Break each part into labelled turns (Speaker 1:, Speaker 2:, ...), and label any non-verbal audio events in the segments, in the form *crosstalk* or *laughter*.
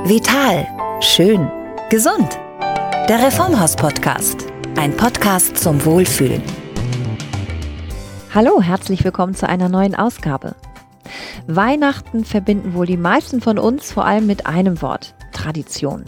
Speaker 1: Vital. Schön. Gesund. Der Reformhaus-Podcast. Ein Podcast zum Wohlfühlen.
Speaker 2: Hallo, herzlich willkommen zu einer neuen Ausgabe. Weihnachten verbinden wohl die meisten von uns vor allem mit einem Wort. Tradition.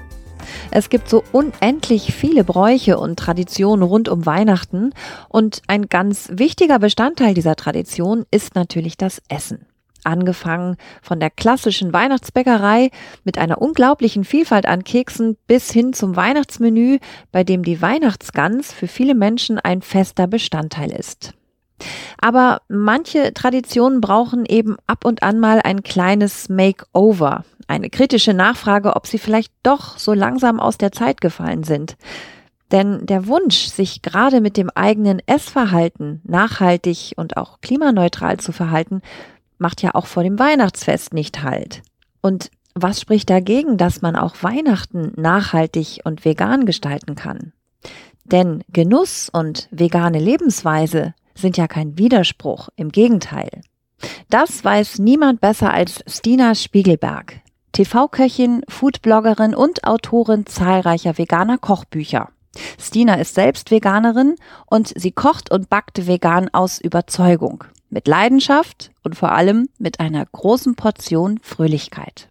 Speaker 2: Es gibt so unendlich viele Bräuche und Traditionen rund um Weihnachten und ein ganz wichtiger Bestandteil dieser Tradition ist natürlich das Essen angefangen von der klassischen Weihnachtsbäckerei mit einer unglaublichen Vielfalt an Keksen bis hin zum Weihnachtsmenü, bei dem die Weihnachtsgans für viele Menschen ein fester Bestandteil ist. Aber manche Traditionen brauchen eben ab und an mal ein kleines Makeover, eine kritische Nachfrage, ob sie vielleicht doch so langsam aus der Zeit gefallen sind. Denn der Wunsch, sich gerade mit dem eigenen Essverhalten nachhaltig und auch klimaneutral zu verhalten, macht ja auch vor dem Weihnachtsfest nicht halt. Und was spricht dagegen, dass man auch Weihnachten nachhaltig und vegan gestalten kann? Denn Genuss und vegane Lebensweise sind ja kein Widerspruch, im Gegenteil. Das weiß niemand besser als Stina Spiegelberg, TV-Köchin, Foodbloggerin und Autorin zahlreicher veganer Kochbücher. Stina ist selbst Veganerin und sie kocht und backt vegan aus Überzeugung mit Leidenschaft und vor allem mit einer großen Portion Fröhlichkeit.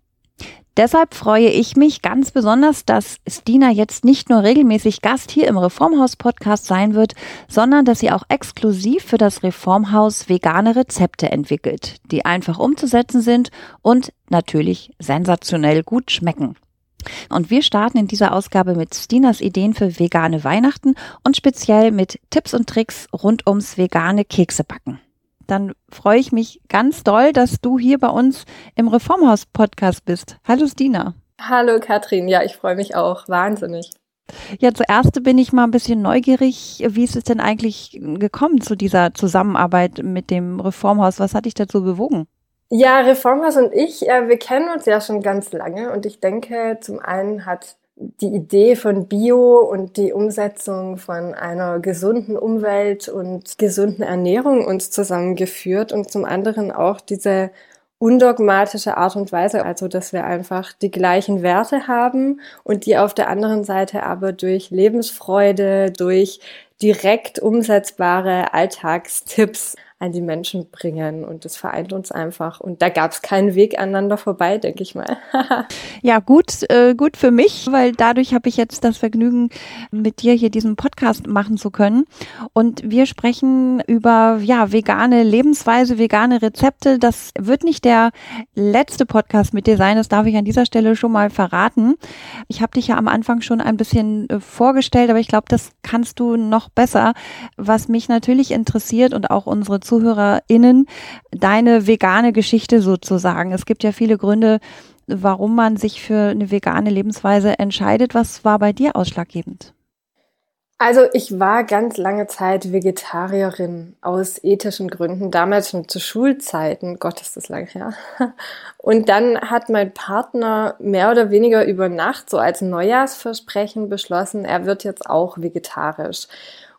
Speaker 2: Deshalb freue ich mich ganz besonders, dass Stina jetzt nicht nur regelmäßig Gast hier im Reformhaus Podcast sein wird, sondern dass sie auch exklusiv für das Reformhaus vegane Rezepte entwickelt, die einfach umzusetzen sind und natürlich sensationell gut schmecken. Und wir starten in dieser Ausgabe mit Stinas Ideen für vegane Weihnachten und speziell mit Tipps und Tricks rund ums vegane Keksebacken dann freue ich mich ganz doll, dass du hier bei uns im Reformhaus-Podcast bist. Hallo Stina.
Speaker 3: Hallo Katrin, ja, ich freue mich auch wahnsinnig.
Speaker 2: Ja, zuerst bin ich mal ein bisschen neugierig. Wie ist es denn eigentlich gekommen zu dieser Zusammenarbeit mit dem Reformhaus? Was hat dich dazu bewogen?
Speaker 3: Ja, Reformhaus und ich, äh, wir kennen uns ja schon ganz lange und ich denke, zum einen hat die Idee von Bio und die Umsetzung von einer gesunden Umwelt und gesunden Ernährung uns zusammengeführt und zum anderen auch diese undogmatische Art und Weise, also dass wir einfach die gleichen Werte haben und die auf der anderen Seite aber durch Lebensfreude, durch direkt umsetzbare Alltagstipps an die Menschen bringen. Und das vereint uns einfach. Und da gab es keinen Weg aneinander vorbei, denke ich mal. *laughs*
Speaker 2: ja, gut, äh, gut für mich, weil dadurch habe ich jetzt das Vergnügen, mit dir hier diesen Podcast machen zu können. Und wir sprechen über ja vegane Lebensweise, vegane Rezepte. Das wird nicht der letzte Podcast mit dir sein. Das darf ich an dieser Stelle schon mal verraten. Ich habe dich ja am Anfang schon ein bisschen äh, vorgestellt, aber ich glaube, das kannst du noch besser. Was mich natürlich interessiert und auch unsere Zuhörer ZuhörerInnen deine vegane Geschichte sozusagen. Es gibt ja viele Gründe, warum man sich für eine vegane Lebensweise entscheidet. Was war bei dir ausschlaggebend?
Speaker 3: Also ich war ganz lange Zeit Vegetarierin aus ethischen Gründen, damals schon zu Schulzeiten, Gott ist das lang her. *laughs* Und dann hat mein Partner mehr oder weniger über Nacht so als Neujahrsversprechen beschlossen, er wird jetzt auch vegetarisch.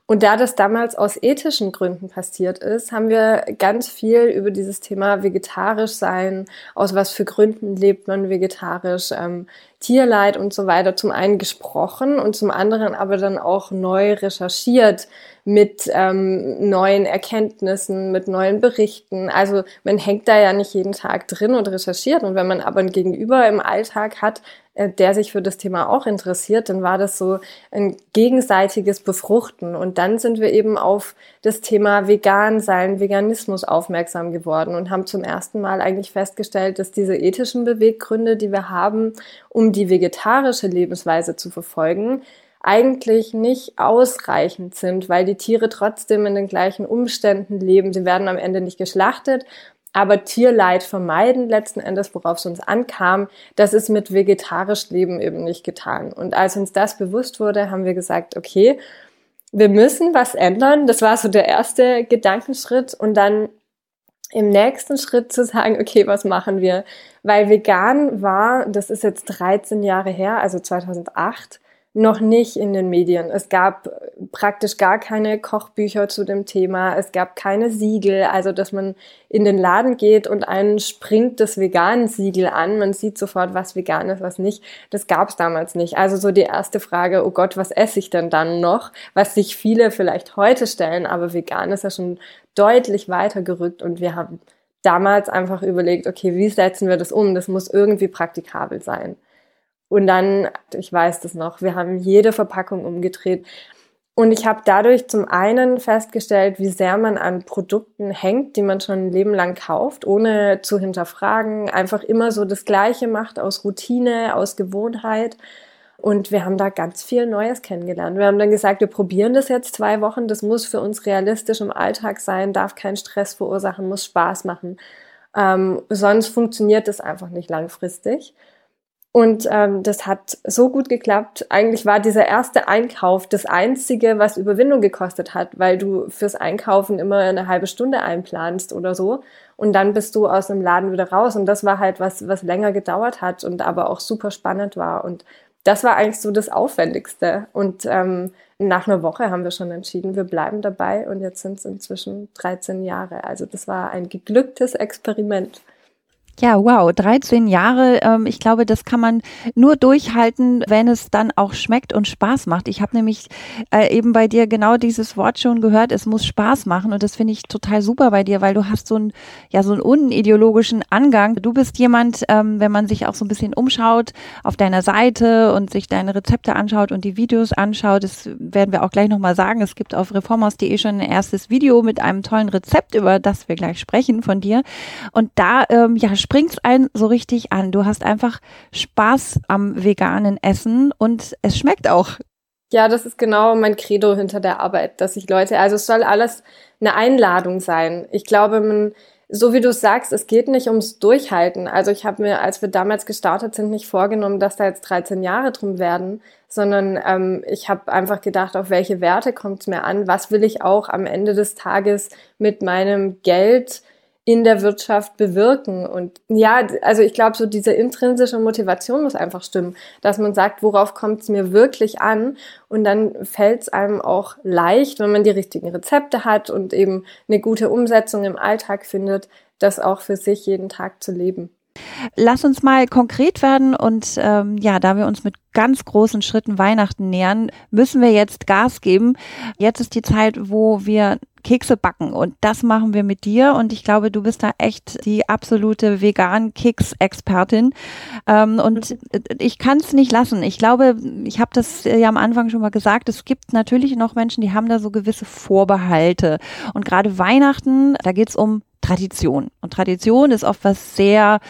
Speaker 3: Und da das damals aus ethischen Gründen passiert ist, haben wir ganz viel über dieses Thema vegetarisch sein, aus was für Gründen lebt man vegetarisch, ähm, Tierleid und so weiter zum einen gesprochen und zum anderen aber dann auch neu recherchiert mit ähm, neuen Erkenntnissen, mit neuen Berichten. Also man hängt da ja nicht jeden Tag drin und recherchiert. Und wenn man aber ein Gegenüber im Alltag hat, der sich für das Thema auch interessiert, dann war das so ein gegenseitiges Befruchten. Und dann sind wir eben auf das Thema Vegan sein, Veganismus aufmerksam geworden und haben zum ersten Mal eigentlich festgestellt, dass diese ethischen Beweggründe, die wir haben, um die vegetarische Lebensweise zu verfolgen, eigentlich nicht ausreichend sind, weil die Tiere trotzdem in den gleichen Umständen leben. Sie werden am Ende nicht geschlachtet, aber Tierleid vermeiden letzten Endes, worauf es uns ankam, das ist mit vegetarisch Leben eben nicht getan. Und als uns das bewusst wurde, haben wir gesagt, okay, wir müssen was ändern. Das war so der erste Gedankenschritt und dann im nächsten Schritt zu sagen, okay, was machen wir? Weil vegan war, das ist jetzt 13 Jahre her, also 2008, noch nicht in den Medien. Es gab praktisch gar keine Kochbücher zu dem Thema. Es gab keine Siegel, also dass man in den Laden geht und einen springt das veganen Siegel an. Man sieht sofort, was vegan ist, was nicht. Das gab es damals nicht. Also so die erste Frage, oh Gott, was esse ich denn dann noch? Was sich viele vielleicht heute stellen, aber vegan ist ja schon deutlich weiter gerückt und wir haben damals einfach überlegt, okay, wie setzen wir das um? Das muss irgendwie praktikabel sein. Und dann, ich weiß das noch, wir haben jede Verpackung umgedreht. Und ich habe dadurch zum einen festgestellt, wie sehr man an Produkten hängt, die man schon ein Leben lang kauft, ohne zu hinterfragen, einfach immer so das Gleiche macht aus Routine, aus Gewohnheit. Und wir haben da ganz viel Neues kennengelernt. Wir haben dann gesagt, wir probieren das jetzt zwei Wochen. Das muss für uns realistisch im Alltag sein, darf keinen Stress verursachen, muss Spaß machen. Ähm, sonst funktioniert das einfach nicht langfristig. Und ähm, das hat so gut geklappt. Eigentlich war dieser erste Einkauf das einzige, was Überwindung gekostet hat, weil du fürs Einkaufen immer eine halbe Stunde einplanst oder so. Und dann bist du aus dem Laden wieder raus. Und das war halt was, was länger gedauert hat und aber auch super spannend war. Und das war eigentlich so das Aufwendigste. Und ähm, nach einer Woche haben wir schon entschieden, wir bleiben dabei. Und jetzt sind es inzwischen 13 Jahre. Also das war ein geglücktes Experiment.
Speaker 2: Ja, wow, 13 Jahre. Ähm, ich glaube, das kann man nur durchhalten, wenn es dann auch schmeckt und Spaß macht. Ich habe nämlich äh, eben bei dir genau dieses Wort schon gehört, es muss Spaß machen und das finde ich total super bei dir, weil du hast so einen, ja, so einen unideologischen Angang. Du bist jemand, ähm, wenn man sich auch so ein bisschen umschaut auf deiner Seite und sich deine Rezepte anschaut und die Videos anschaut, das werden wir auch gleich nochmal sagen. Es gibt auf reformhaus.de schon ein erstes Video mit einem tollen Rezept, über das wir gleich sprechen von dir. Und da, ähm, ja, springt's einen so richtig an. Du hast einfach Spaß am veganen Essen und es schmeckt auch.
Speaker 3: Ja, das ist genau mein Credo hinter der Arbeit, dass ich Leute, also es soll alles eine Einladung sein. Ich glaube, man, so wie du sagst, es geht nicht ums Durchhalten. Also ich habe mir, als wir damals gestartet sind, nicht vorgenommen, dass da jetzt 13 Jahre drum werden, sondern ähm, ich habe einfach gedacht, auf welche Werte kommt es mir an? Was will ich auch am Ende des Tages mit meinem Geld in der Wirtschaft bewirken. Und ja, also ich glaube, so diese intrinsische Motivation muss einfach stimmen, dass man sagt, worauf kommt es mir wirklich an? Und dann fällt es einem auch leicht, wenn man die richtigen Rezepte hat und eben eine gute Umsetzung im Alltag findet, das auch für sich jeden Tag zu leben.
Speaker 2: Lass uns mal konkret werden und ähm, ja, da wir uns mit ganz großen Schritten Weihnachten nähern, müssen wir jetzt Gas geben. Jetzt ist die Zeit, wo wir Kekse backen und das machen wir mit dir und ich glaube, du bist da echt die absolute vegan Keks-Expertin ähm, und mhm. ich kann es nicht lassen. Ich glaube, ich habe das ja am Anfang schon mal gesagt, es gibt natürlich noch Menschen, die haben da so gewisse Vorbehalte und gerade Weihnachten, da geht's um Tradition. Und Tradition ist oft was sehr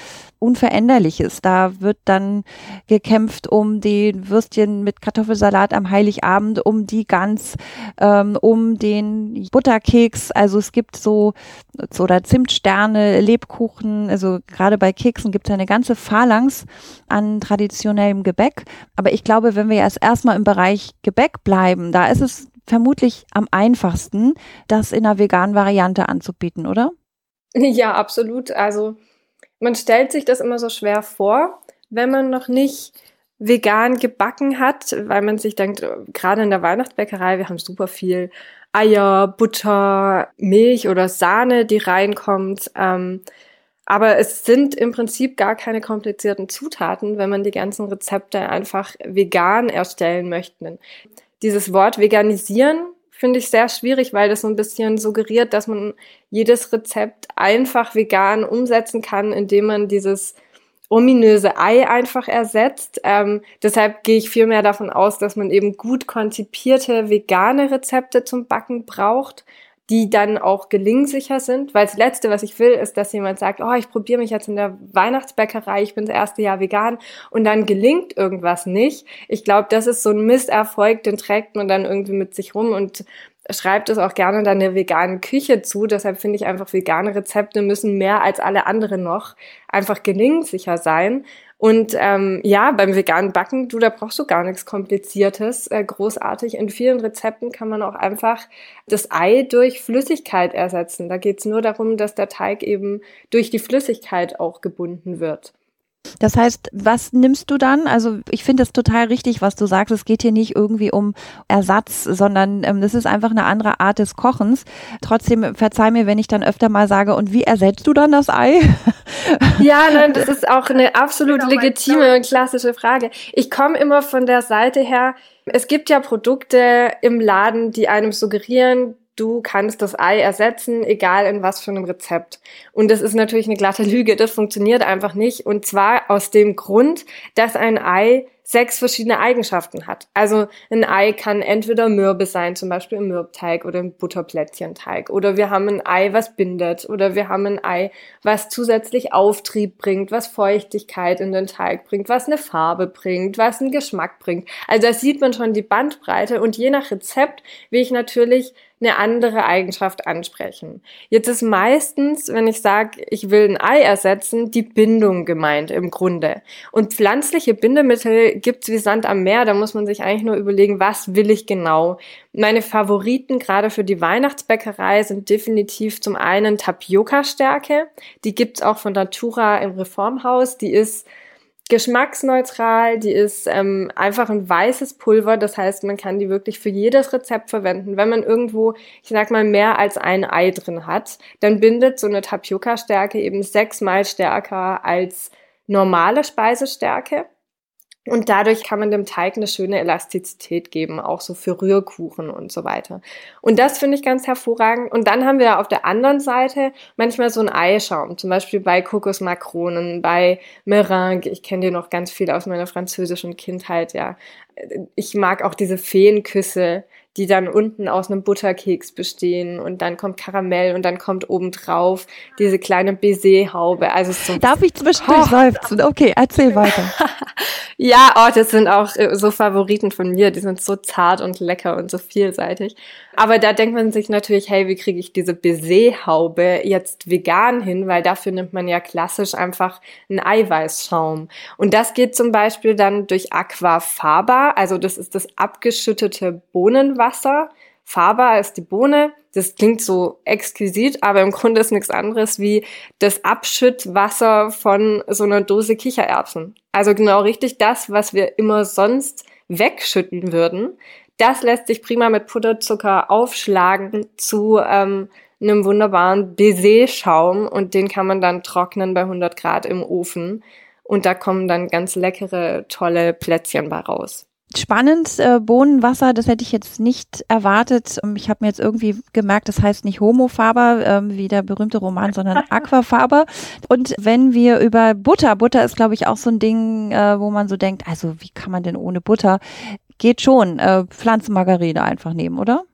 Speaker 2: Unveränderliches. Da wird dann gekämpft um die Würstchen mit Kartoffelsalat am Heiligabend, um die Gans, ähm, um den Butterkeks. Also es gibt so, oder Zimtsterne, Lebkuchen. Also gerade bei Keksen gibt es eine ganze Phalanx an traditionellem Gebäck. Aber ich glaube, wenn wir erst erstmal im Bereich Gebäck bleiben, da ist es vermutlich am einfachsten, das in einer veganen Variante anzubieten, oder?
Speaker 3: Ja, absolut. Also man stellt sich das immer so schwer vor, wenn man noch nicht vegan gebacken hat, weil man sich denkt, gerade in der Weihnachtsbäckerei, wir haben super viel Eier, Butter, Milch oder Sahne, die reinkommt. Ähm, aber es sind im Prinzip gar keine komplizierten Zutaten, wenn man die ganzen Rezepte einfach vegan erstellen möchte. Dieses Wort veganisieren finde ich sehr schwierig, weil das so ein bisschen suggeriert, dass man jedes Rezept einfach vegan umsetzen kann, indem man dieses ominöse Ei einfach ersetzt. Ähm, deshalb gehe ich viel mehr davon aus, dass man eben gut konzipierte vegane Rezepte zum Backen braucht die dann auch gelingsicher sind, weil das Letzte, was ich will, ist, dass jemand sagt, oh, ich probiere mich jetzt in der Weihnachtsbäckerei, ich bin das erste Jahr vegan und dann gelingt irgendwas nicht. Ich glaube, das ist so ein Misserfolg, den trägt man dann irgendwie mit sich rum und schreibt es auch gerne dann veganen Küche zu. Deshalb finde ich einfach, vegane Rezepte müssen mehr als alle anderen noch einfach gelingsicher sein. Und ähm, ja, beim veganen Backen, du, da brauchst du gar nichts Kompliziertes, äh, großartig. In vielen Rezepten kann man auch einfach das Ei durch Flüssigkeit ersetzen. Da geht's nur darum, dass der Teig eben durch die Flüssigkeit auch gebunden wird.
Speaker 2: Das heißt, was nimmst du dann? Also ich finde es total richtig, was du sagst. Es geht hier nicht irgendwie um Ersatz, sondern ähm, das ist einfach eine andere Art des Kochens. Trotzdem verzeih mir, wenn ich dann öfter mal sage, und wie ersetzt du dann das Ei? *laughs*
Speaker 3: Ja, nein, das *laughs* ist auch eine absolut genau, legitime und klassische Frage. Ich komme immer von der Seite her, es gibt ja Produkte im Laden, die einem suggerieren, du kannst das Ei ersetzen, egal in was für einem Rezept. Und das ist natürlich eine glatte Lüge, das funktioniert einfach nicht. Und zwar aus dem Grund, dass ein Ei sechs verschiedene Eigenschaften hat. Also ein Ei kann entweder Mürbe sein, zum Beispiel im Mürbteig oder im Butterplättchenteig. Oder wir haben ein Ei, was bindet. Oder wir haben ein Ei, was zusätzlich Auftrieb bringt, was Feuchtigkeit in den Teig bringt, was eine Farbe bringt, was einen Geschmack bringt. Also da sieht man schon die Bandbreite. Und je nach Rezept will ich natürlich eine andere Eigenschaft ansprechen. Jetzt ist meistens, wenn ich sage, ich will ein Ei ersetzen, die Bindung gemeint im Grunde. Und pflanzliche Bindemittel gibt's wie Sand am Meer, da muss man sich eigentlich nur überlegen, was will ich genau. Meine Favoriten gerade für die Weihnachtsbäckerei sind definitiv zum einen Tapioca-Stärke. Die gibt's auch von Natura im Reformhaus. Die ist geschmacksneutral, die ist ähm, einfach ein weißes Pulver, das heißt, man kann die wirklich für jedes Rezept verwenden. Wenn man irgendwo, ich sag mal, mehr als ein Ei drin hat, dann bindet so eine Tapioca-Stärke eben sechsmal stärker als normale Speisestärke. Und dadurch kann man dem Teig eine schöne Elastizität geben, auch so für Rührkuchen und so weiter. Und das finde ich ganz hervorragend. Und dann haben wir auf der anderen Seite manchmal so einen Eischaum, zum Beispiel bei Kokosmakronen, bei Meringue. Ich kenne die noch ganz viel aus meiner französischen Kindheit, ja. Ich mag auch diese Feenküsse, die dann unten aus einem Butterkeks bestehen und dann kommt Karamell und dann kommt obendrauf diese kleine Baiser-Haube. Also so
Speaker 2: Darf ich zwischendurch oh. *laughs* seufzen? Okay, erzähl *laughs* weiter.
Speaker 3: ja, oh, das sind auch äh, so Favoriten von mir. Die sind so zart und lecker und so vielseitig. Aber da denkt man sich natürlich, hey, wie kriege ich diese Baiser-Haube jetzt vegan hin? Weil dafür nimmt man ja klassisch einfach einen Eiweißschaum. Und das geht zum Beispiel dann durch Aquafaba. Also das ist das abgeschüttete Bohnenwasser. Faba ist die Bohne. Das klingt so exquisit, aber im Grunde ist nichts anderes wie das Abschüttwasser von so einer Dose Kichererbsen. Also genau richtig das, was wir immer sonst wegschütten würden. Das lässt sich prima mit Puderzucker aufschlagen zu ähm, einem wunderbaren Baiser-Schaum und den kann man dann trocknen bei 100 Grad im Ofen und da kommen dann ganz leckere, tolle Plätzchen bei raus.
Speaker 2: Spannend, äh, Bohnenwasser, das hätte ich jetzt nicht erwartet. Ähm, ich habe mir jetzt irgendwie gemerkt, das heißt nicht Homofaber, ähm, wie der berühmte Roman, sondern *laughs* Aquafaber. Und wenn wir über Butter, Butter ist, glaube ich, auch so ein Ding, äh, wo man so denkt, also wie kann man denn ohne Butter? Geht schon, äh, Pflanzenmargarine einfach nehmen, oder?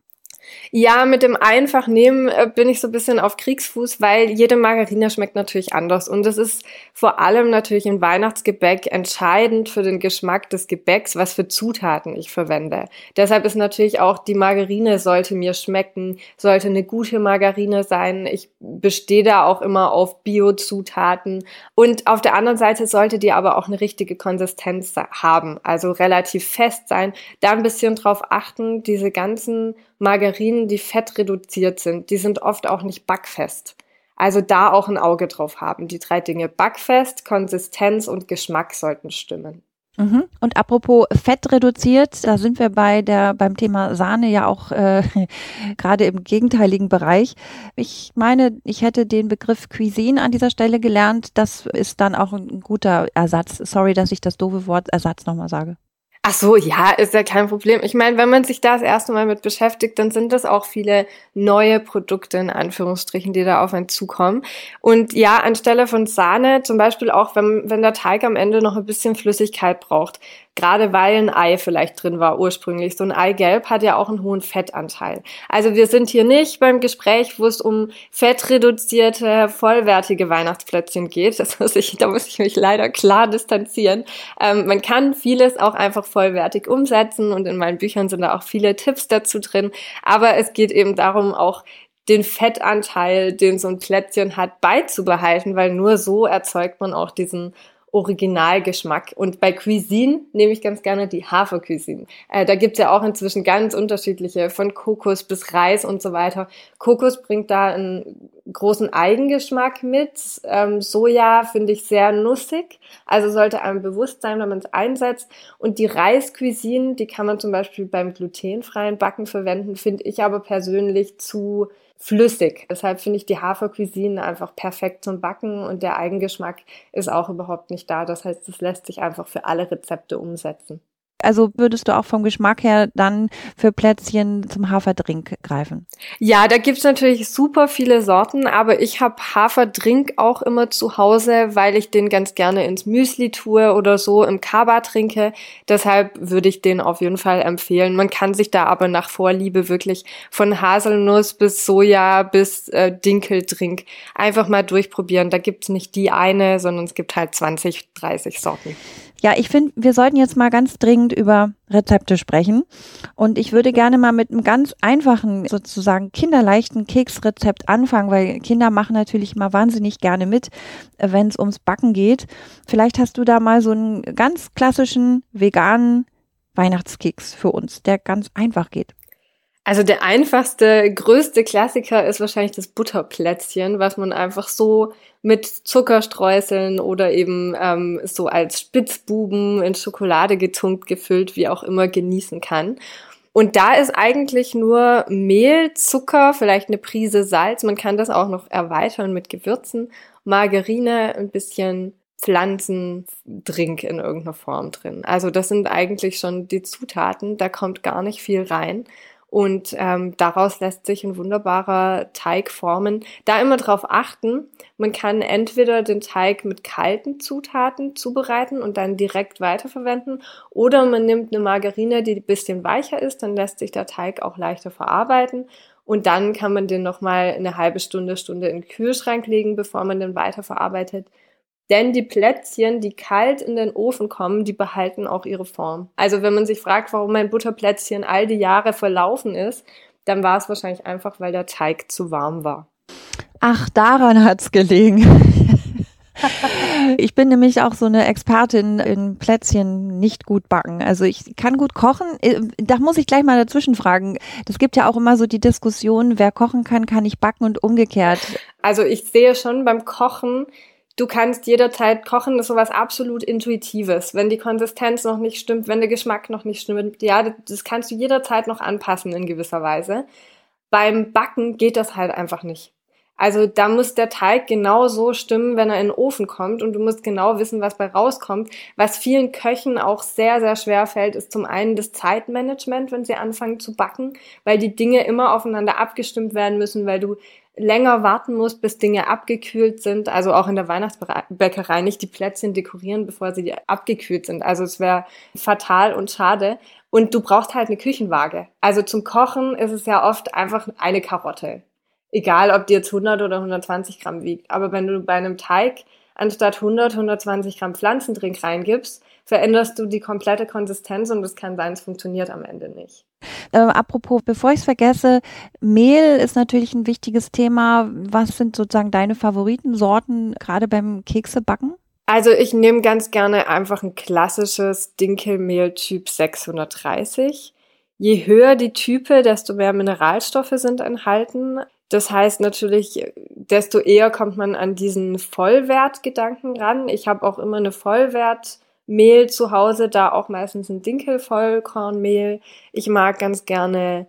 Speaker 3: Ja, mit dem einfach nehmen äh, bin ich so ein bisschen auf Kriegsfuß, weil jede Margarine schmeckt natürlich anders. Und es ist vor allem natürlich im Weihnachtsgebäck entscheidend für den Geschmack des Gebäcks, was für Zutaten ich verwende. Deshalb ist natürlich auch die Margarine sollte mir schmecken, sollte eine gute Margarine sein. Ich bestehe da auch immer auf Bio-Zutaten. Und auf der anderen Seite sollte die aber auch eine richtige Konsistenz haben, also relativ fest sein. Da ein bisschen drauf achten, diese ganzen Margarinen, die fettreduziert sind, die sind oft auch nicht backfest. Also da auch ein Auge drauf haben. Die drei Dinge Backfest, Konsistenz und Geschmack sollten stimmen.
Speaker 2: Mhm. Und apropos Fett reduziert, da sind wir bei der beim Thema Sahne ja auch äh, *laughs* gerade im gegenteiligen Bereich. Ich meine, ich hätte den Begriff Cuisine an dieser Stelle gelernt. Das ist dann auch ein guter Ersatz. Sorry, dass ich das doofe Wort Ersatz nochmal sage.
Speaker 3: Ach so, ja, ist ja kein Problem. Ich meine, wenn man sich da das erste Mal mit beschäftigt, dann sind das auch viele neue Produkte in Anführungsstrichen, die da auf einen zukommen. Und ja, anstelle von Sahne, zum Beispiel auch, wenn, wenn der Teig am Ende noch ein bisschen Flüssigkeit braucht, gerade weil ein Ei vielleicht drin war ursprünglich. So ein Eigelb hat ja auch einen hohen Fettanteil. Also wir sind hier nicht beim Gespräch, wo es um fettreduzierte, vollwertige Weihnachtsplätzchen geht. Das muss ich, da muss ich mich leider klar distanzieren. Ähm, man kann vieles auch einfach vollwertig umsetzen und in meinen Büchern sind da auch viele Tipps dazu drin. Aber es geht eben darum, auch den Fettanteil, den so ein Plätzchen hat, beizubehalten, weil nur so erzeugt man auch diesen Originalgeschmack. Und bei Cuisine nehme ich ganz gerne die Hafercuisine. Äh, da gibt's ja auch inzwischen ganz unterschiedliche, von Kokos bis Reis und so weiter. Kokos bringt da einen großen Eigengeschmack mit. Ähm, Soja finde ich sehr nussig, also sollte einem bewusst sein, wenn man es einsetzt. Und die Reiscuisine, die kann man zum Beispiel beim glutenfreien Backen verwenden, finde ich aber persönlich zu flüssig. Deshalb finde ich die Hafercuisine einfach perfekt zum Backen und der Eigengeschmack ist auch überhaupt nicht da. Das heißt, es lässt sich einfach für alle Rezepte umsetzen.
Speaker 2: Also würdest du auch vom Geschmack her dann für Plätzchen zum Haferdrink greifen?
Speaker 3: Ja, da gibt's natürlich super viele Sorten, aber ich habe Haferdrink auch immer zu Hause, weil ich den ganz gerne ins Müsli tue oder so im Kaba trinke. Deshalb würde ich den auf jeden Fall empfehlen. Man kann sich da aber nach Vorliebe wirklich von Haselnuss bis Soja bis äh, Dinkeldrink einfach mal durchprobieren. Da gibt's nicht die eine, sondern es gibt halt 20, 30 Sorten.
Speaker 2: Ja, ich finde, wir sollten jetzt mal ganz dringend über Rezepte sprechen. Und ich würde gerne mal mit einem ganz einfachen, sozusagen kinderleichten Keksrezept anfangen, weil Kinder machen natürlich mal wahnsinnig gerne mit, wenn es ums Backen geht. Vielleicht hast du da mal so einen ganz klassischen veganen Weihnachtskeks für uns, der ganz einfach geht.
Speaker 3: Also der einfachste, größte Klassiker ist wahrscheinlich das Butterplätzchen, was man einfach so mit Zuckerstreuseln oder eben ähm, so als Spitzbuben in Schokolade getunkt, gefüllt, wie auch immer genießen kann. Und da ist eigentlich nur Mehl, Zucker, vielleicht eine Prise Salz. Man kann das auch noch erweitern mit Gewürzen, Margarine, ein bisschen Pflanzendrink in irgendeiner Form drin. Also das sind eigentlich schon die Zutaten. Da kommt gar nicht viel rein. Und ähm, daraus lässt sich ein wunderbarer Teig formen. Da immer drauf achten, man kann entweder den Teig mit kalten Zutaten zubereiten und dann direkt weiterverwenden oder man nimmt eine Margarine, die ein bisschen weicher ist, dann lässt sich der Teig auch leichter verarbeiten und dann kann man den nochmal eine halbe Stunde, Stunde in den Kühlschrank legen, bevor man den weiterverarbeitet. Denn die Plätzchen, die kalt in den Ofen kommen, die behalten auch ihre Form. Also wenn man sich fragt, warum mein Butterplätzchen all die Jahre verlaufen ist, dann war es wahrscheinlich einfach, weil der Teig zu warm war.
Speaker 2: Ach, daran hat's gelegen. ich bin nämlich auch so eine Expertin in Plätzchen nicht gut backen. Also ich kann gut kochen. Äh, da muss ich gleich mal dazwischen fragen. Das gibt ja auch immer so die Diskussion, wer kochen kann, kann ich backen und umgekehrt.
Speaker 3: Also ich sehe schon beim Kochen, du kannst jederzeit kochen, das ist sowas absolut Intuitives. Wenn die Konsistenz noch nicht stimmt, wenn der Geschmack noch nicht stimmt, ja, das kannst du jederzeit noch anpassen in gewisser Weise. Beim Backen geht das halt einfach nicht. Also da muss der Teig genau so stimmen, wenn er in den Ofen kommt und du musst genau wissen, was bei rauskommt. Was vielen Köchen auch sehr, sehr schwer fällt, ist zum einen das Zeitmanagement, wenn sie anfangen zu backen, weil die Dinge immer aufeinander abgestimmt werden müssen, weil du länger warten muss, bis Dinge abgekühlt sind. Also auch in der Weihnachtsbäckerei nicht die Plätzchen dekorieren, bevor sie abgekühlt sind. Also es wäre fatal und schade. Und du brauchst halt eine Küchenwaage. Also zum Kochen ist es ja oft einfach eine Karotte. Egal, ob die jetzt 100 oder 120 Gramm wiegt. Aber wenn du bei einem Teig anstatt 100, 120 Gramm Pflanzendrink reingibst, veränderst du die komplette Konsistenz und es kann sein, es funktioniert am Ende nicht.
Speaker 2: Äh, apropos, bevor ich es vergesse, Mehl ist natürlich ein wichtiges Thema. Was sind sozusagen deine Favoritensorten, gerade beim Keksebacken?
Speaker 3: Also ich nehme ganz gerne einfach ein klassisches Dinkelmehl Typ 630. Je höher die Type, desto mehr Mineralstoffe sind enthalten. Das heißt natürlich, desto eher kommt man an diesen Vollwertgedanken ran. Ich habe auch immer eine Vollwert Mehl zu Hause, da auch meistens ein Dinkelvollkornmehl. Ich mag ganz gerne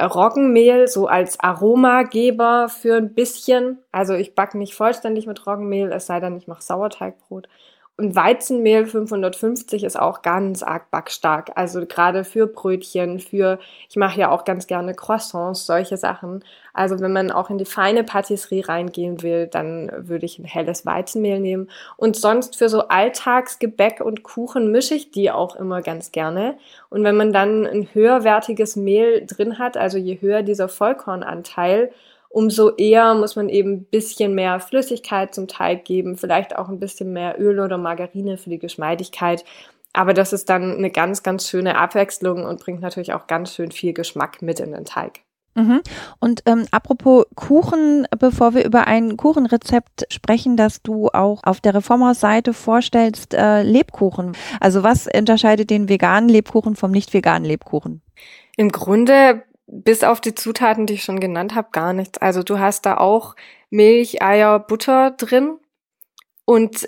Speaker 3: Roggenmehl so als Aromageber für ein bisschen. Also ich backe nicht vollständig mit Roggenmehl, es sei denn, ich mache Sauerteigbrot. Und Weizenmehl 550 ist auch ganz arg backstark. Also gerade für Brötchen, für, ich mache ja auch ganz gerne Croissants, solche Sachen. Also wenn man auch in die feine Patisserie reingehen will, dann würde ich ein helles Weizenmehl nehmen. Und sonst für so Alltagsgebäck und Kuchen mische ich die auch immer ganz gerne. Und wenn man dann ein höherwertiges Mehl drin hat, also je höher dieser Vollkornanteil, umso eher muss man eben ein bisschen mehr Flüssigkeit zum Teig geben, vielleicht auch ein bisschen mehr Öl oder Margarine für die Geschmeidigkeit. Aber das ist dann eine ganz, ganz schöne Abwechslung und bringt natürlich auch ganz schön viel Geschmack mit in den Teig.
Speaker 2: Mhm. Und ähm, apropos Kuchen, bevor wir über ein Kuchenrezept sprechen, das du auch auf der Reformhaus-Seite vorstellst, äh, Lebkuchen. Also was unterscheidet den veganen Lebkuchen vom nicht veganen Lebkuchen?
Speaker 3: Im Grunde, bis auf die Zutaten, die ich schon genannt habe, gar nichts. Also du hast da auch Milch, Eier, Butter drin und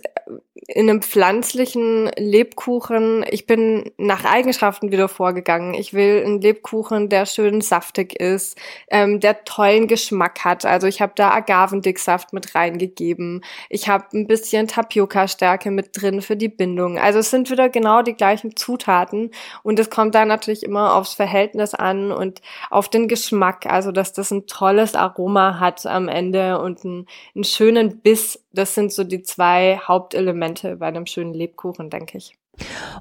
Speaker 3: in einem pflanzlichen Lebkuchen, ich bin nach Eigenschaften wieder vorgegangen. Ich will einen Lebkuchen, der schön saftig ist, ähm, der tollen Geschmack hat. Also ich habe da Agavendicksaft mit reingegeben. Ich habe ein bisschen Tapioca-Stärke mit drin für die Bindung. Also es sind wieder genau die gleichen Zutaten und es kommt da natürlich immer aufs Verhältnis an und auf den Geschmack. Also dass das ein tolles Aroma hat am Ende und einen, einen schönen Biss. Das sind so die zwei Hauptelemente Elemente bei einem schönen Lebkuchen, denke ich.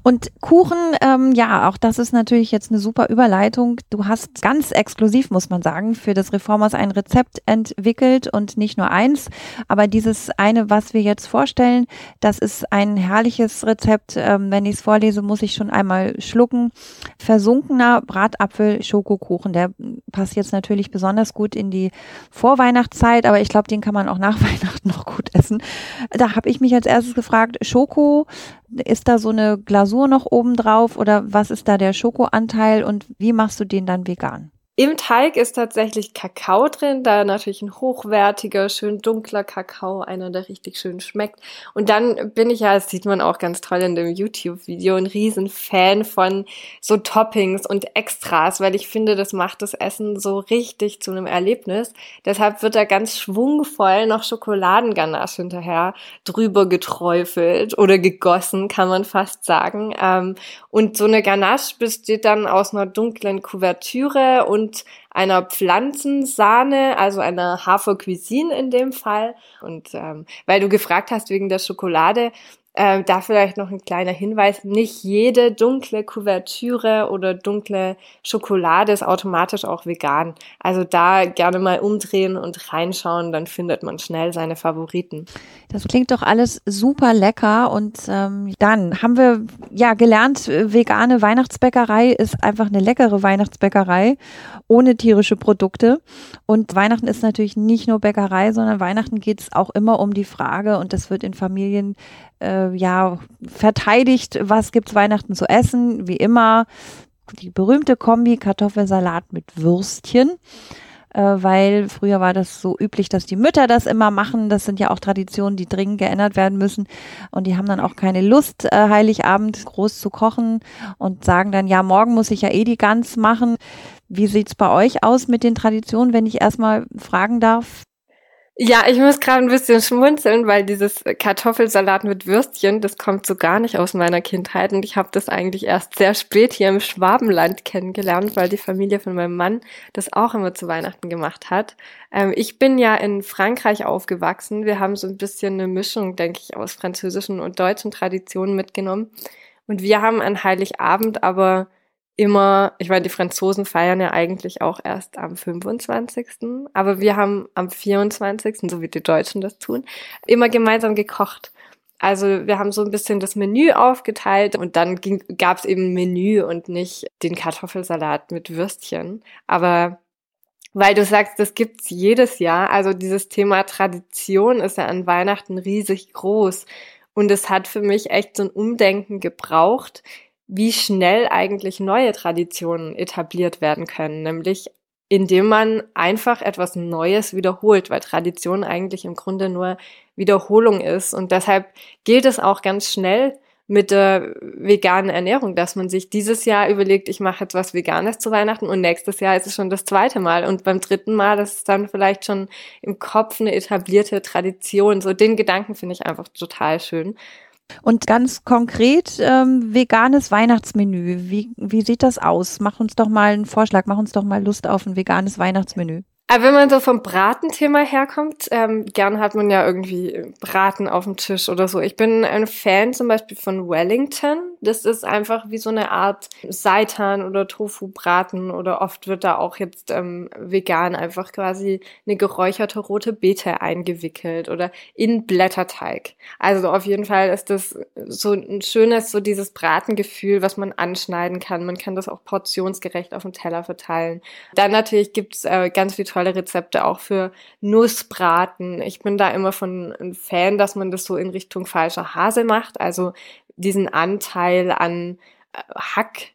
Speaker 2: Und Kuchen, ähm, ja, auch das ist natürlich jetzt eine super Überleitung. Du hast ganz exklusiv, muss man sagen, für das Reformers ein Rezept entwickelt und nicht nur eins. Aber dieses eine, was wir jetzt vorstellen, das ist ein herrliches Rezept. Ähm, wenn ich es vorlese, muss ich schon einmal schlucken. Versunkener Bratapfel-Schokokuchen. Der passt jetzt natürlich besonders gut in die Vorweihnachtszeit, aber ich glaube, den kann man auch nach *laughs* Weihnachten noch gut essen. Da habe ich mich als erstes gefragt, Schoko, ist da so eine Glasur noch oben drauf oder was ist da der Schokoanteil und wie machst du den dann vegan?
Speaker 3: Im Teig ist tatsächlich Kakao drin, da natürlich ein hochwertiger, schön dunkler Kakao, einer, der richtig schön schmeckt. Und dann bin ich ja, das sieht man auch ganz toll in dem YouTube-Video, ein riesen Fan von so Toppings und Extras, weil ich finde, das macht das Essen so richtig zu einem Erlebnis. Deshalb wird da ganz schwungvoll noch Schokoladenganache hinterher drüber geträufelt oder gegossen, kann man fast sagen. Ähm, und so eine Ganache besteht dann aus einer dunklen Kuvertüre und und einer Pflanzensahne, also einer Hafercuisine in dem Fall. Und ähm, weil du gefragt hast wegen der Schokolade, äh, da vielleicht noch ein kleiner Hinweis, nicht jede dunkle Kuvertüre oder dunkle Schokolade ist automatisch auch vegan. Also da gerne mal umdrehen und reinschauen, dann findet man schnell seine Favoriten.
Speaker 2: Das klingt doch alles super lecker und ähm, dann haben wir ja gelernt, vegane Weihnachtsbäckerei ist einfach eine leckere Weihnachtsbäckerei ohne tierische Produkte und Weihnachten ist natürlich nicht nur Bäckerei, sondern Weihnachten geht es auch immer um die Frage und das wird in Familien äh, ja verteidigt, was gibt's Weihnachten zu essen, wie immer die berühmte Kombi Kartoffelsalat mit Würstchen äh, weil früher war das so üblich, dass die Mütter das immer machen. Das sind ja auch Traditionen, die dringend geändert werden müssen. Und die haben dann auch keine Lust, äh, Heiligabend groß zu kochen und sagen dann, ja, morgen muss ich ja eh die Gans machen. Wie sieht's bei euch aus mit den Traditionen, wenn ich erstmal fragen darf?
Speaker 3: Ja, ich muss gerade ein bisschen schmunzeln, weil dieses Kartoffelsalat mit Würstchen, das kommt so gar nicht aus meiner Kindheit und ich habe das eigentlich erst sehr spät hier im Schwabenland kennengelernt, weil die Familie von meinem Mann das auch immer zu Weihnachten gemacht hat. Ähm, ich bin ja in Frankreich aufgewachsen. Wir haben so ein bisschen eine Mischung, denke ich, aus französischen und deutschen Traditionen mitgenommen. Und wir haben an Heiligabend aber immer, ich meine, die Franzosen feiern ja eigentlich auch erst am 25. Aber wir haben am 24., so wie die Deutschen das tun, immer gemeinsam gekocht. Also wir haben so ein bisschen das Menü aufgeteilt und dann gab es eben Menü und nicht den Kartoffelsalat mit Würstchen. Aber weil du sagst, das gibt's jedes Jahr. Also dieses Thema Tradition ist ja an Weihnachten riesig groß. Und es hat für mich echt so ein Umdenken gebraucht, wie schnell eigentlich neue Traditionen etabliert werden können, nämlich indem man einfach etwas Neues wiederholt, weil Tradition eigentlich im Grunde nur Wiederholung ist. Und deshalb gilt es auch ganz schnell mit der veganen Ernährung, dass man sich dieses Jahr überlegt, ich mache jetzt was Veganes zu Weihnachten und nächstes Jahr ist es schon das zweite Mal und beim dritten Mal das ist dann vielleicht schon im Kopf eine etablierte Tradition. So den Gedanken finde ich einfach total schön.
Speaker 2: Und ganz konkret ähm, veganes Weihnachtsmenü. Wie, wie sieht das aus? Mach uns doch mal einen Vorschlag, mach uns doch mal Lust auf ein veganes Weihnachtsmenü.
Speaker 3: Aber wenn man so vom Bratenthema herkommt, ähm, gern hat man ja irgendwie Braten auf dem Tisch oder so. Ich bin ein Fan zum Beispiel von Wellington. Das ist einfach wie so eine Art Seitan oder Tofu-Braten oder oft wird da auch jetzt ähm, vegan einfach quasi eine geräucherte rote Beete eingewickelt oder in Blätterteig. Also auf jeden Fall ist das so ein schönes, so dieses Bratengefühl, was man anschneiden kann. Man kann das auch portionsgerecht auf dem Teller verteilen. Dann natürlich gibt's äh, ganz viele tolle Rezepte auch für Nussbraten. Ich bin da immer von ein Fan, dass man das so in Richtung falscher Hase macht. Also diesen Anteil an äh, Hack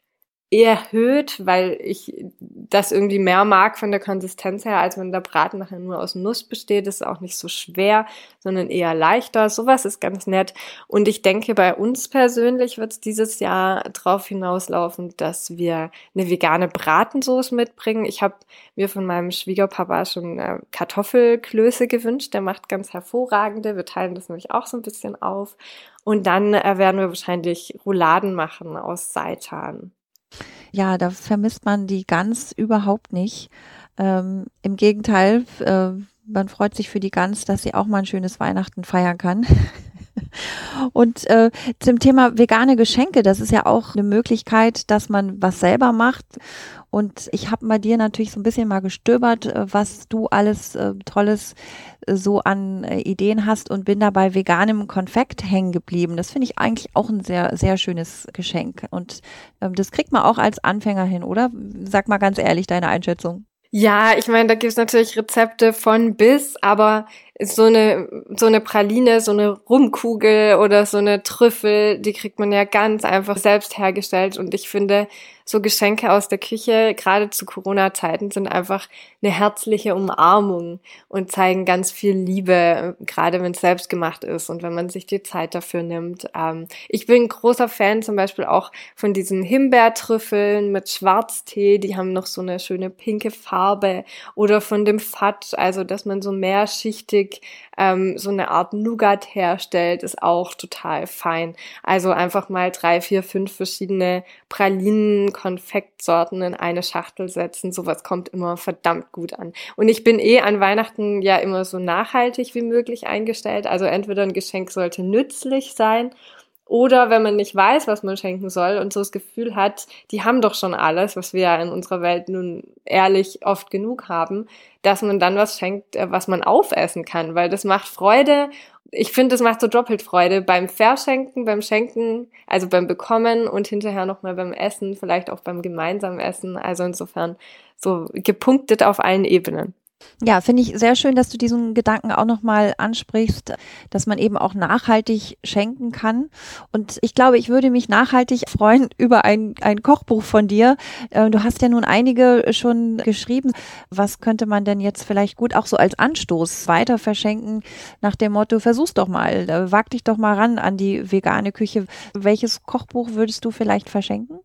Speaker 3: erhöht, weil ich das irgendwie mehr mag von der Konsistenz her, als wenn der Braten nachher nur aus Nuss besteht. Das ist auch nicht so schwer, sondern eher leichter. Sowas ist ganz nett. Und ich denke, bei uns persönlich wird es dieses Jahr darauf hinauslaufen, dass wir eine vegane Bratensauce mitbringen. Ich habe mir von meinem Schwiegerpapa schon äh, Kartoffelklöße gewünscht. Der macht ganz hervorragende. Wir teilen das nämlich auch so ein bisschen auf. Und dann äh, werden wir wahrscheinlich Rouladen machen aus Seitan.
Speaker 2: Ja, da vermisst man die Gans überhaupt nicht. Ähm, Im Gegenteil, äh, man freut sich für die Gans, dass sie auch mal ein schönes Weihnachten feiern kann. *laughs* Und äh, zum Thema vegane Geschenke, das ist ja auch eine Möglichkeit, dass man was selber macht. Und ich habe bei dir natürlich so ein bisschen mal gestöbert, äh, was du alles äh, Tolles äh, so an äh, Ideen hast und bin dabei veganem Konfekt hängen geblieben. Das finde ich eigentlich auch ein sehr, sehr schönes Geschenk. Und ähm, das kriegt man auch als Anfänger hin, oder? Sag mal ganz ehrlich deine Einschätzung.
Speaker 3: Ja, ich meine, da gibt's natürlich Rezepte von bis, aber so eine, so eine Praline, so eine Rumkugel oder so eine Trüffel, die kriegt man ja ganz einfach selbst hergestellt. Und ich finde, so Geschenke aus der Küche, gerade zu Corona-Zeiten, sind einfach eine herzliche Umarmung und zeigen ganz viel Liebe, gerade wenn es selbst gemacht ist und wenn man sich die Zeit dafür nimmt. Ähm, ich bin großer Fan zum Beispiel auch von diesen Himbeertrüffeln mit Schwarztee, die haben noch so eine schöne pinke Farbe oder von dem Fat, also dass man so mehrschichtig ähm, so eine Art Nougat herstellt, ist auch total fein. Also einfach mal drei, vier, fünf verschiedene Pralinen, Konfektsorten in eine Schachtel setzen. Sowas kommt immer verdammt gut an. Und ich bin eh an Weihnachten ja immer so nachhaltig wie möglich eingestellt. Also entweder ein Geschenk sollte nützlich sein oder wenn man nicht weiß, was man schenken soll und so das Gefühl hat, die haben doch schon alles, was wir ja in unserer Welt nun ehrlich oft genug haben, dass man dann was schenkt, äh, was man aufessen kann, weil das macht Freude. Ich finde, das macht so doppelt Freude beim Verschenken, beim Schenken, also beim Bekommen und hinterher nochmal beim Essen, vielleicht auch beim gemeinsamen Essen. Also insofern so gepunktet auf allen Ebenen.
Speaker 2: Ja, finde ich sehr schön, dass du diesen Gedanken auch nochmal ansprichst, dass man eben auch nachhaltig schenken kann. Und ich glaube, ich würde mich nachhaltig freuen *laughs* über ein, ein Kochbuch von dir. Äh, du hast ja nun einige schon geschrieben. Was könnte man denn jetzt vielleicht gut auch so als Anstoß weiter verschenken nach dem Motto, versuch's doch mal, äh, wag dich doch mal ran an die vegane Küche. Welches Kochbuch würdest du vielleicht verschenken?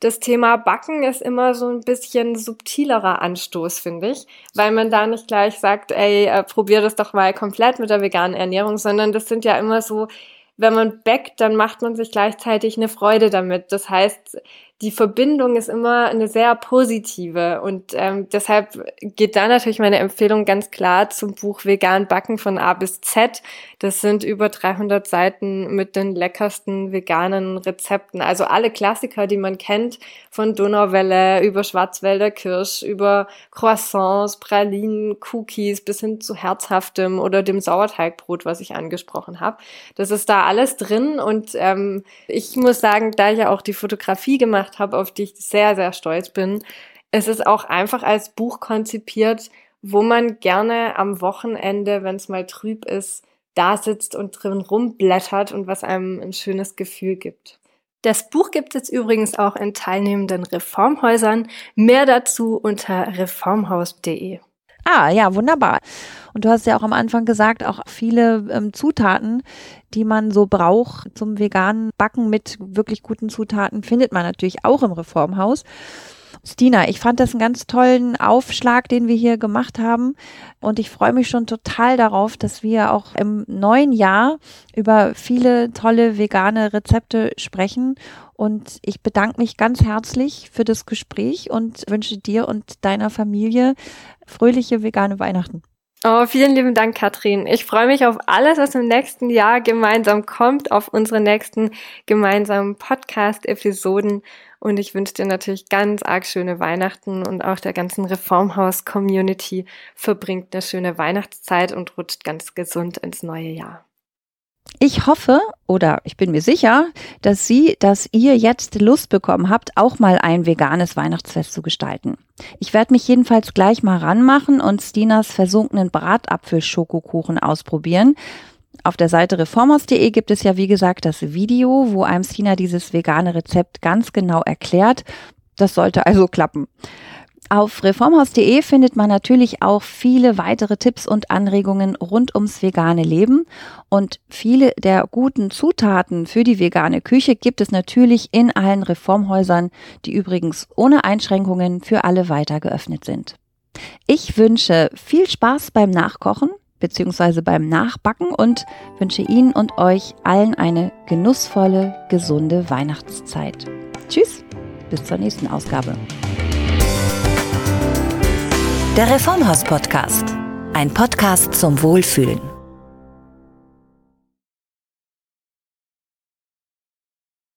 Speaker 3: Das Thema Backen ist immer so ein bisschen subtilerer Anstoß, finde ich, weil man da nicht gleich sagt, ey, äh, probier das doch mal komplett mit der veganen Ernährung, sondern das sind ja immer so, wenn man backt, dann macht man sich gleichzeitig eine Freude damit. Das heißt, die Verbindung ist immer eine sehr positive und ähm, deshalb geht da natürlich meine Empfehlung ganz klar zum Buch Vegan Backen von A bis Z. Das sind über 300 Seiten mit den leckersten veganen Rezepten. Also alle Klassiker, die man kennt, von Donauwelle über Schwarzwälder Kirsch, über Croissants, Pralinen, Cookies bis hin zu herzhaftem oder dem Sauerteigbrot, was ich angesprochen habe. Das ist da alles drin und ähm, ich muss sagen, da ich ja auch die Fotografie gemacht gemacht habe, auf die ich sehr, sehr stolz bin. Es ist auch einfach als Buch konzipiert, wo man gerne am Wochenende, wenn es mal trüb ist, da sitzt und drin rumblättert und was einem ein schönes Gefühl gibt. Das Buch gibt es übrigens auch in teilnehmenden Reformhäusern. Mehr dazu unter reformhaus.de.
Speaker 2: Ah, ja, wunderbar. Und du hast ja auch am Anfang gesagt, auch viele ähm, Zutaten, die man so braucht zum veganen Backen mit wirklich guten Zutaten, findet man natürlich auch im Reformhaus. Stina, ich fand das einen ganz tollen Aufschlag, den wir hier gemacht haben. Und ich freue mich schon total darauf, dass wir auch im neuen Jahr über viele tolle vegane Rezepte sprechen. Und ich bedanke mich ganz herzlich für das Gespräch und wünsche dir und deiner Familie fröhliche vegane Weihnachten.
Speaker 3: Oh, vielen lieben Dank, Katrin. Ich freue mich auf alles, was im nächsten Jahr gemeinsam kommt, auf unsere nächsten gemeinsamen Podcast-Episoden. Und ich wünsche dir natürlich ganz arg schöne Weihnachten und auch der ganzen Reformhaus-Community verbringt eine schöne Weihnachtszeit und rutscht ganz gesund ins neue Jahr.
Speaker 2: Ich hoffe oder ich bin mir sicher, dass Sie, dass ihr jetzt Lust bekommen habt, auch mal ein veganes Weihnachtsfest zu gestalten. Ich werde mich jedenfalls gleich mal ranmachen und Stinas versunkenen Bratapfelschokokuchen ausprobieren. Auf der Seite reformos.de gibt es ja, wie gesagt, das Video, wo einem Stina dieses vegane Rezept ganz genau erklärt. Das sollte also klappen. Auf reformhaus.de findet man natürlich auch viele weitere Tipps und Anregungen rund ums vegane Leben. Und viele der guten Zutaten für die vegane Küche gibt es natürlich in allen Reformhäusern, die übrigens ohne Einschränkungen für alle weiter geöffnet sind. Ich wünsche viel Spaß beim Nachkochen bzw. beim Nachbacken und wünsche Ihnen und euch allen eine genussvolle, gesunde Weihnachtszeit. Tschüss, bis zur nächsten Ausgabe.
Speaker 1: Der Reformhaus Podcast. Ein Podcast zum Wohlfühlen.